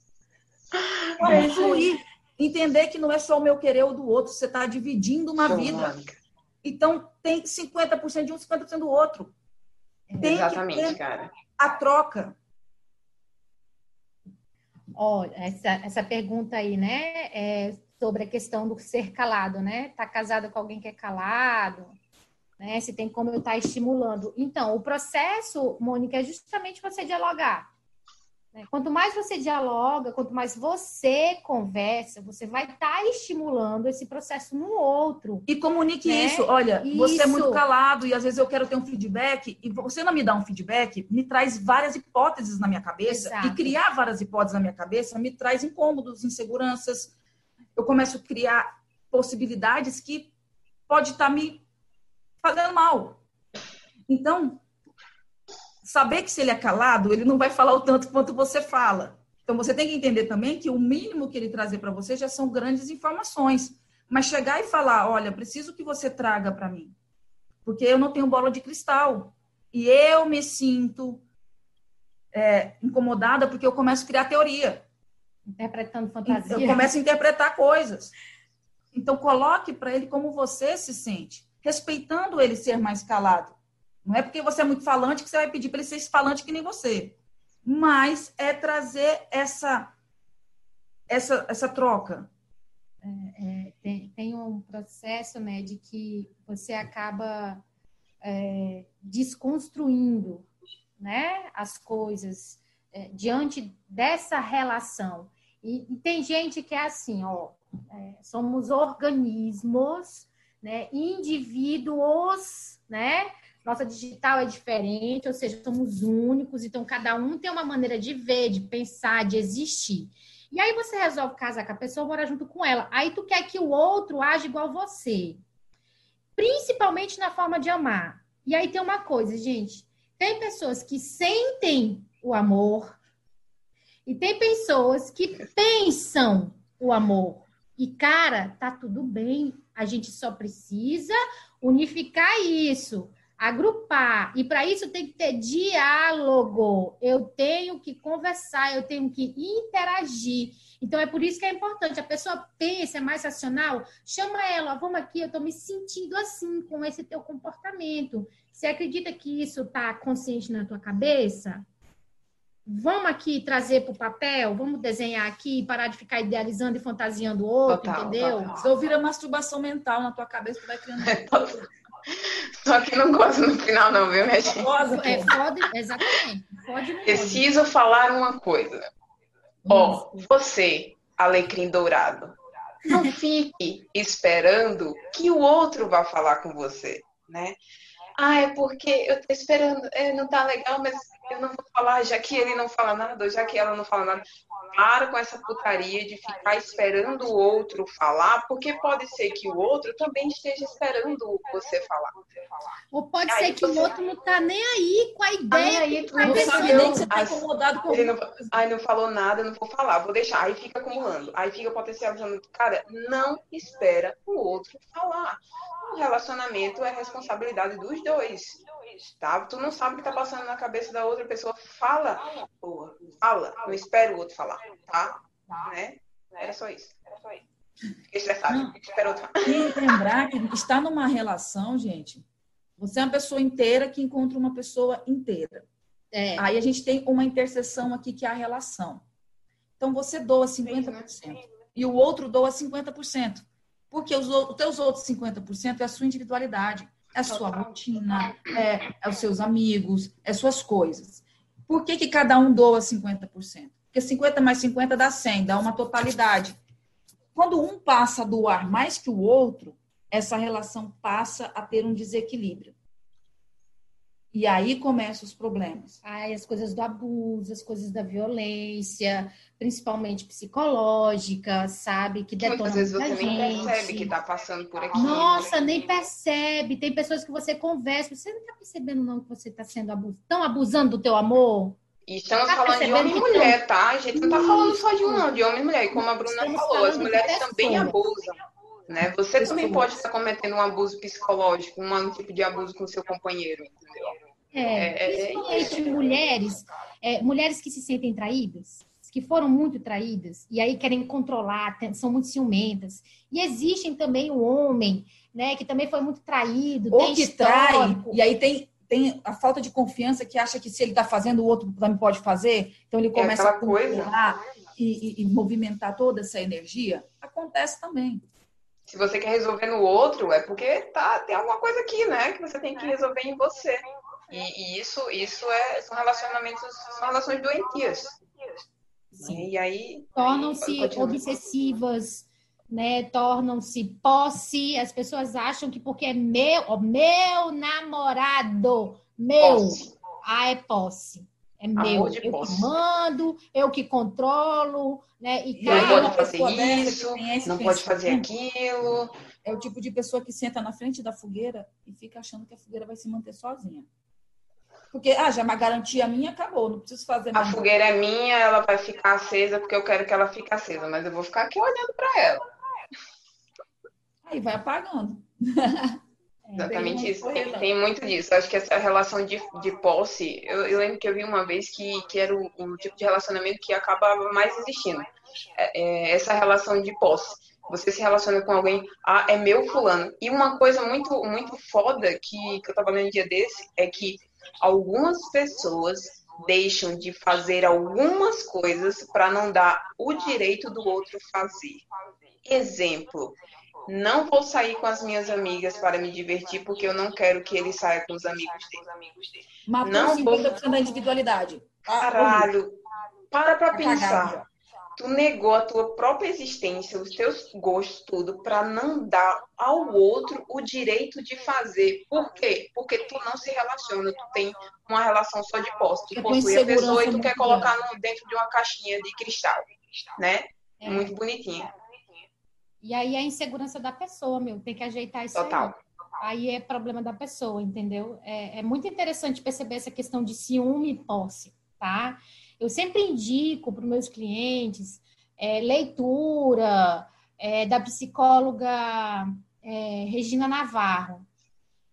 Vamos fluir. Entender que não é só o meu querer ou do outro, você está dividindo uma vida. Então, tem 50% de um, 50% do outro. Tem Exatamente, cara. A troca. Olha, essa, essa pergunta aí, né? É sobre a questão do ser calado, né? Tá casada com alguém que é calado, né? Se tem como eu estar tá estimulando. Então, o processo, Mônica, é justamente você dialogar. Né? Quanto mais você dialoga, quanto mais você conversa, você vai estar tá estimulando esse processo no outro. E comunique né? isso. Olha, isso. você é muito calado e às vezes eu quero ter um feedback e você não me dá um feedback, me traz várias hipóteses na minha cabeça Exato. e criar várias hipóteses na minha cabeça me traz incômodos, inseguranças. Eu começo a criar possibilidades que pode estar tá me fazendo mal. Então, saber que se ele é calado, ele não vai falar o tanto quanto você fala. Então você tem que entender também que o mínimo que ele trazer para você já são grandes informações. Mas chegar e falar, olha, preciso que você traga para mim, porque eu não tenho bola de cristal e eu me sinto é, incomodada porque eu começo a criar teoria. Interpretando fantasia. Eu começo a interpretar coisas. Então coloque para ele como você se sente, respeitando ele ser mais calado. Não é porque você é muito falante que você vai pedir para ele ser falante que nem você. Mas é trazer essa essa, essa troca. É, é, tem, tem, um processo né, de que você acaba é, desconstruindo né, as coisas é, diante dessa relação. E, e, tem gente que é assim, ó, é, somos organismos, né, indivíduos, né, nossa digital é diferente, ou seja, somos únicos, então cada um tem uma maneira de ver, de pensar, de existir. E aí você resolve casar com a pessoa, morar junto com ela. Aí tu quer que o outro age igual você. Principalmente na forma de amar. E aí tem uma coisa, gente. Tem pessoas que sentem o amor e tem pessoas que pensam o amor. E cara, tá tudo bem. A gente só precisa unificar isso agrupar. E para isso tem que ter diálogo. Eu tenho que conversar, eu tenho que interagir. Então é por isso que é importante. A pessoa pensa, é mais racional, chama ela, vamos aqui, eu estou me sentindo assim com esse teu comportamento. Você acredita que isso está consciente na tua cabeça? Vamos aqui trazer para o papel, vamos desenhar aqui, parar de ficar idealizando e fantasiando o outro, total, entendeu? Total. Se ouvir a masturbação mental na tua cabeça, tu vai criando. Só que não gosta no final, não, viu, minha gente? É, pode, exatamente. Pode Preciso pode. falar uma coisa. Ó, oh, você, alecrim dourado, não fique esperando que o outro vá falar com você, né? Ah, é porque eu tô esperando, é, não tá legal, mas eu não vou falar, já que ele não fala nada, já que ela não fala nada. Para com essa putaria de ficar esperando o outro falar, porque pode ser que o outro também esteja esperando você falar. Ou pode ser que você... o outro não tá nem aí com a ideia. Aí, tu não sabe nem que você tá incomodado com ele não, Aí não falou nada, não vou falar, vou deixar. Aí fica acumulando. Aí fica potencializando. Cara, não espera o outro falar. O relacionamento é responsabilidade dos dois tá? Tu não sabe o que tá passando na cabeça da outra pessoa. Fala, porra, fala. Não espera o outro falar, tá? Né? Era só isso. Era só isso. Estressado. Espera outro E lembrar que está numa relação, gente, você é uma pessoa inteira que encontra uma pessoa inteira. É. Aí a gente tem uma interseção aqui que é a relação. Então você doa 50% e o outro doa 50%. Porque os, os teus outros 50% é a sua individualidade é a sua rotina, é, é os seus amigos, é suas coisas. Por que, que cada um doa 50%? Porque 50 mais 50 dá 100, dá uma totalidade. Quando um passa a doar mais que o outro, essa relação passa a ter um desequilíbrio. E aí começam os problemas. Ai, as coisas do abuso, as coisas da violência, principalmente psicológica, sabe? Que detona Muitas vezes você gente. nem percebe que está passando por aqui. Nossa, nem percebe. Tem pessoas que você conversa, você não está percebendo não que você está sendo abusado. Estão abusando do teu amor? E estamos tá falando de homem e mulher, tá? A gente não está falando só de um, não, de homem e mulher. E como a Bruna estamos falou, as mulheres também abusam. Né? Você Pessoas. também pode estar cometendo um abuso psicológico, um tipo de abuso com seu companheiro, entendeu? É, é, é principalmente mulheres, é, mulheres que se sentem traídas, que foram muito traídas e aí querem controlar, são muito ciumentas. E existem também o homem, né, que também foi muito traído, ou que trai, e aí tem tem a falta de confiança que acha que se ele está fazendo, o outro também pode fazer. Então ele começa é a controlar e, e, e, movimentar toda essa energia. Acontece também. Se você quer resolver no outro, é porque tá, tem alguma coisa aqui, né? Que você tem que resolver em você. E, e isso, isso é, são relacionamentos, são relações doentias. Sim. E aí. Tornam-se obsessivas, né? Tornam-se posse. As pessoas acham que porque é meu, ó, meu namorado, meu, posse. ah, é posse. É meu, eu posse. que mando, eu que controlo, né? E, não pode fazer isso, não pode fazer aquilo. É o tipo de pessoa que senta na frente da fogueira e fica achando que a fogueira vai se manter sozinha. Porque, ah, já é uma garantia minha, acabou, não preciso fazer mais. A fogueira é minha, ela vai ficar acesa porque eu quero que ela fique acesa, mas eu vou ficar aqui olhando para ela. Aí vai apagando. Exatamente isso. Tem, tem, muito disso. Acho que essa relação de, de posse, eu, eu lembro que eu vi uma vez que, que era o, o tipo de relacionamento que acabava mais existindo. É, é, essa relação de posse. Você se relaciona com alguém, ah, é meu fulano. E uma coisa muito, muito foda que, que eu tava lendo um dia desse é que algumas pessoas deixam de fazer algumas coisas para não dar o direito do outro fazer. Exemplo, não vou sair com as minhas amigas para me divertir porque eu não quero que ele saia com os amigos dele. Matou não 50% vou... da individualidade. Caralho, para para pensar tu negou a tua própria existência, os teus gostos, tudo, para não dar ao outro o direito de fazer. Por quê? Porque tu não se relaciona, tu tem uma relação só de posse. Tu possui a pessoa e tu quer colocar no, dentro de uma caixinha de cristal, né? É. Muito bonitinha. E aí a insegurança da pessoa, meu, tem que ajeitar isso Total. Aí. aí é problema da pessoa, entendeu? É, é muito interessante perceber essa questão de ciúme e posse, tá? Eu sempre indico para os meus clientes é, leitura é, da psicóloga é, Regina Navarro,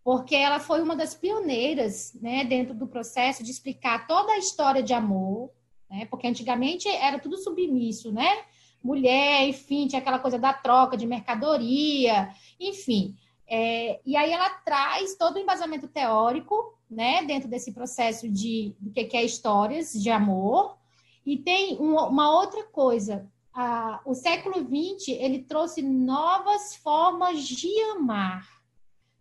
porque ela foi uma das pioneiras né, dentro do processo de explicar toda a história de amor, né, porque antigamente era tudo submisso, né? Mulher, enfim, tinha aquela coisa da troca de mercadoria, enfim. É, e aí ela traz todo o embasamento teórico né, dentro desse processo de do que é histórias de amor. E tem uma outra coisa, a, o século XX ele trouxe novas formas de amar,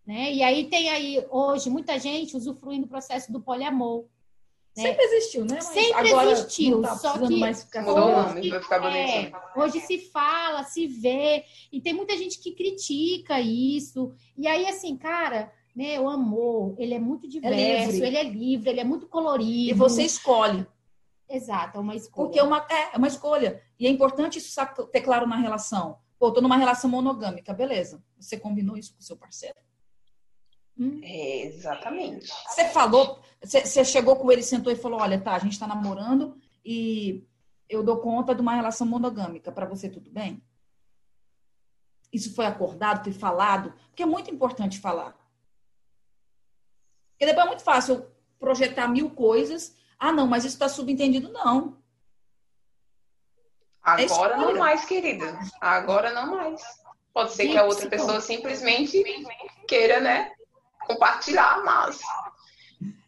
né? E aí tem aí hoje muita gente usufruindo do processo do poliamor. Né? Sempre existiu, né? Mas Sempre existiu, tá só que mais ficar hoje, vai ficar é, hoje se fala, se vê, e tem muita gente que critica isso. E aí, assim, cara, né, o amor, ele é muito é diverso, é ele é livre, ele é muito colorido. E você escolhe. Exato, é uma escolha. Porque é uma, é, é uma escolha. E é importante isso ter claro na relação. Pô, tô numa relação monogâmica, beleza. Você combinou isso com o seu parceiro? Hum? É, exatamente. Você falou, você, você chegou com ele, sentou e falou: olha, tá, a gente tá namorando e eu dou conta de uma relação monogâmica. Para você, tudo bem? Isso foi acordado, foi falado? Porque é muito importante falar. Porque depois é muito fácil projetar mil coisas. Ah, não, mas isso está subentendido. Não. Agora é não mais, querida. Agora não mais. Pode ser que a outra pessoa simplesmente queira, né, compartilhar, mas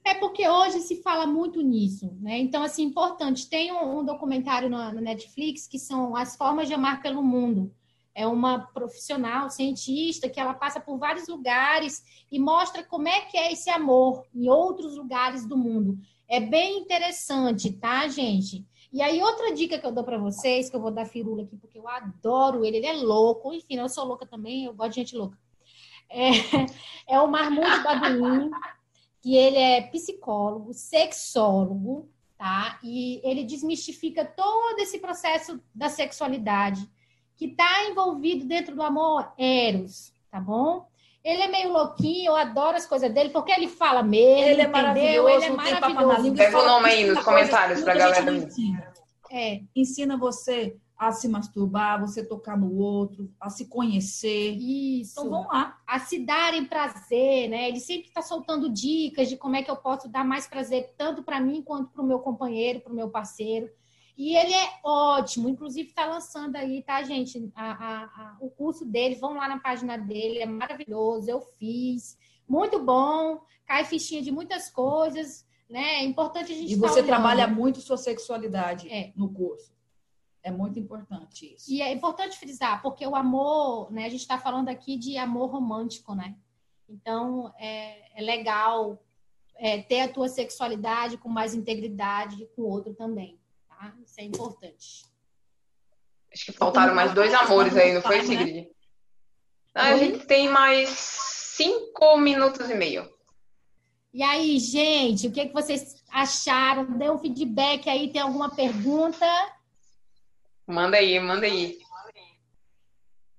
é porque hoje se fala muito nisso, né? Então, assim, importante. Tem um, um documentário na, na, Netflix que são as formas de amar pelo mundo é uma profissional, cientista, que ela passa por vários lugares e mostra como é que é esse amor em outros lugares do mundo. É bem interessante, tá, gente? E aí, outra dica que eu dou para vocês, que eu vou dar firula aqui, porque eu adoro ele, ele é louco, enfim, eu sou louca também, eu gosto de gente louca. É, é o Marmundo Baduim, que ele é psicólogo, sexólogo, tá? E ele desmistifica todo esse processo da sexualidade que está envolvido dentro do amor eros, tá bom? Ele é meio louquinho, eu adoro as coisas dele, porque ele fala mesmo, ele é entendeu? Ele é maravilhoso. Pega o nome aí nos comentários para a galera. É. Ensina você a se masturbar, você tocar no outro, a se conhecer. Isso. Então vamos lá. A se darem prazer, né? Ele sempre está soltando dicas de como é que eu posso dar mais prazer tanto para mim quanto para o meu companheiro, para o meu parceiro. E ele é ótimo, inclusive está lançando aí, tá, gente? A, a, a, o curso dele, vão lá na página dele, é maravilhoso, eu fiz, muito bom, cai fichinha de muitas coisas, né? É importante a gente E você tá trabalha muito sua sexualidade é. no curso. É muito importante isso. E é importante frisar, porque o amor, né? A gente está falando aqui de amor romântico, né? Então, é, é legal é, ter a tua sexualidade com mais integridade com o outro também, tá? Isso é importante. Acho que faltaram mais dois amores aí, não foi, né? Sigrid? Né? A gente tem mais cinco minutos e meio. E aí, gente, o que, que vocês acharam? Dê um feedback aí, tem alguma pergunta? Manda aí, manda aí.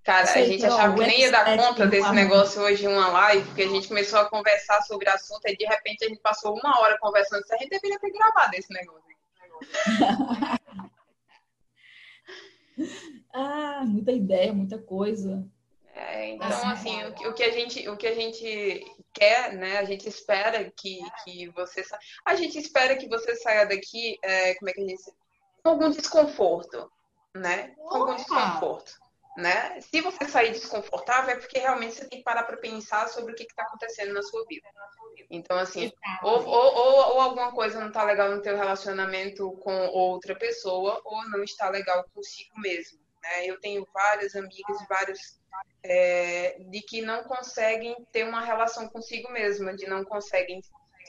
Cara, a gente achava que nem ia dar conta desse negócio hoje em uma live, porque a gente começou a conversar sobre o assunto e de repente a gente passou uma hora conversando. A gente deveria ter gravado esse negócio. ah, muita ideia, muita coisa. É, então, assim, o que, o, que a gente, o que a gente quer, né? A gente espera que, que você A gente espera que você saia daqui, é, como é que a gente com algum desconforto né? Com algum desconforto. Né? Se você sair desconfortável, é porque realmente você tem que parar para pensar sobre o que está acontecendo na sua vida. Então, assim, ou, ou, ou, ou, alguma coisa não está legal no teu relacionamento com outra pessoa, ou não está legal consigo mesmo. Né? Eu tenho várias amigas, vários é, de que não conseguem ter uma relação consigo mesma, de não conseguem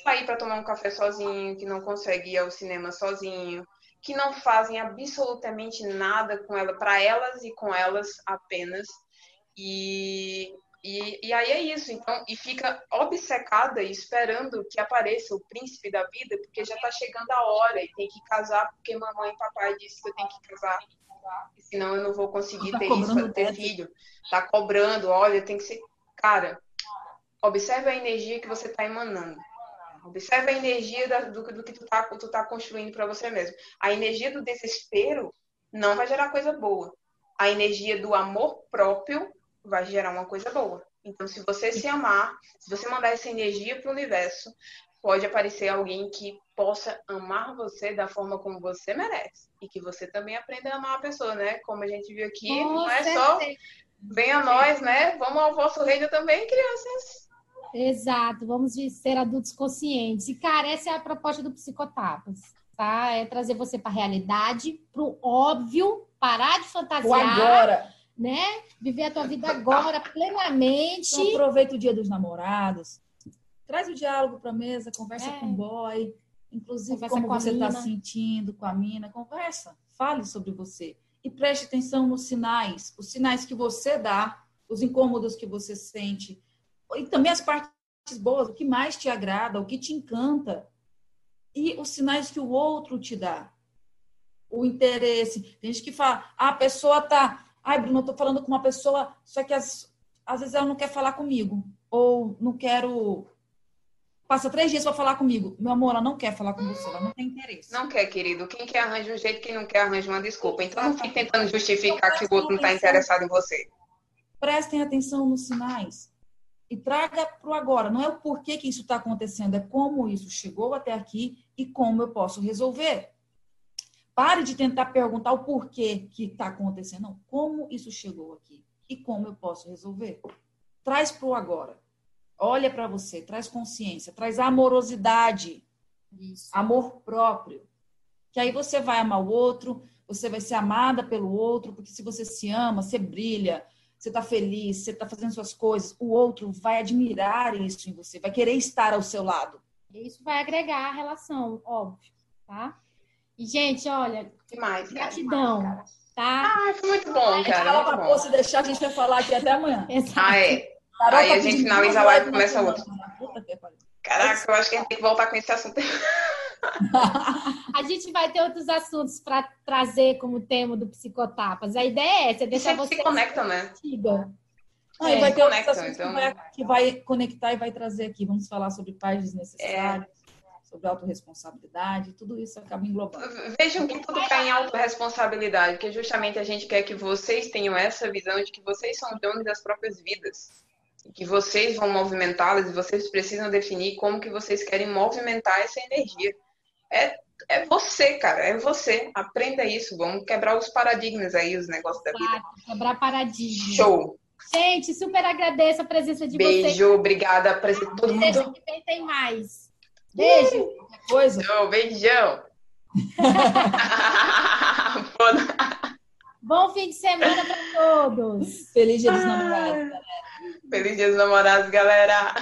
sair para tomar um café sozinho, que não conseguem ir ao cinema sozinho, que não fazem absolutamente nada com ela, para elas e com elas apenas. E, e, e, aí é isso, então, e fica obcecada esperando que apareça o príncipe da vida, porque já está chegando a hora e tem que casar, porque mamãe e papai disse que eu tenho que casar, senão eu não vou conseguir tá ter isso, ter filho. Tá cobrando, olha, tem que ser. Cara, observe a energia que você está emanando. Observe a energia da, do, do, que tu tá, tu tá construindo para você mesmo. A energia do desespero não vai gerar coisa boa. A energia do amor próprio vai gerar uma coisa boa. Então, se você se amar, se você mandar essa energia para o universo, pode aparecer alguém que possa amar você da forma como você merece. E que você também aprenda a amar a pessoa, né? Como a gente viu aqui, não é só venha nós, né? Vamos ao vosso reino também, crianças. Exato, vamos ser adultos conscientes. E, cara, essa é a proposta do Psicotapas, tá? É trazer você para a realidade, para o óbvio, parar de fantasiar. O agora. Né? Viver a tua vida agora plenamente. Então, aproveita o dia dos namorados. Traz o diálogo para a mesa, conversa é. com o boy. Inclusive, conversa como você está sentindo com a mina. Conversa, fale sobre você. E preste atenção nos sinais. Os sinais que você dá, os incômodos que você sente e também as partes boas, o que mais te agrada, o que te encanta. E os sinais que o outro te dá. O interesse. Tem gente que fala, ah, a pessoa tá. Ai, Bruno, eu tô falando com uma pessoa, só que as, às vezes ela não quer falar comigo. Ou não quero. Passa três dias para falar comigo. Meu amor, ela não quer falar com você, ela não tem interesse. Não quer, querido. Quem quer arranja um jeito, quem não quer arranja uma desculpa. Então não fique tentando justificar que o outro não está interessado em você. Prestem atenção nos sinais e traga para o agora. Não é o porquê que isso está acontecendo, é como isso chegou até aqui e como eu posso resolver. Pare de tentar perguntar o porquê que está acontecendo. Não, como isso chegou aqui e como eu posso resolver. Traz para o agora. Olha para você, traz consciência, traz amorosidade, isso. amor próprio. Que aí você vai amar o outro, você vai ser amada pelo outro, porque se você se ama, você brilha, você está feliz, você está fazendo suas coisas, o outro vai admirar isso em você, vai querer estar ao seu lado. Isso vai agregar a relação, óbvio, tá? E, gente, olha, demais, gratidão, cara. tá? Ah, foi muito bom, cara. Fala pra se deixar, a gente vai falar aqui até amanhã. Exato. Ah, é. Aí a gente finaliza a live e começa outra. Caraca, eu acho que a gente tem que voltar com esse assunto. a gente vai ter outros assuntos para trazer como tema do Psicotapas. A ideia é essa, é deixar você... se conectam, né? Ah, é, vai ter conectam, então... que, vai, que vai conectar e vai trazer aqui. Vamos falar sobre pais desnecessários. É. sobre autorresponsabilidade, tudo isso acaba englobando. Vejam que tudo cai em autorresponsabilidade, porque justamente a gente quer que vocês tenham essa visão de que vocês são donos das próprias vidas, que vocês vão movimentá-las e vocês precisam definir como que vocês querem movimentar essa energia. É, é você, cara, é você. Aprenda isso, vamos quebrar os paradigmas aí, os negócios da vida. Quebrar paradigmas. Show! Gente, super agradeço a presença de Beijo, vocês. Beijo, obrigada. Presença todo mundo. que vem tem mais. Beijo. Uh, coisa. Beijão. beijão. Bom fim de semana para todos. Feliz dia dos namorados, galera. Feliz dia dos namorados, galera.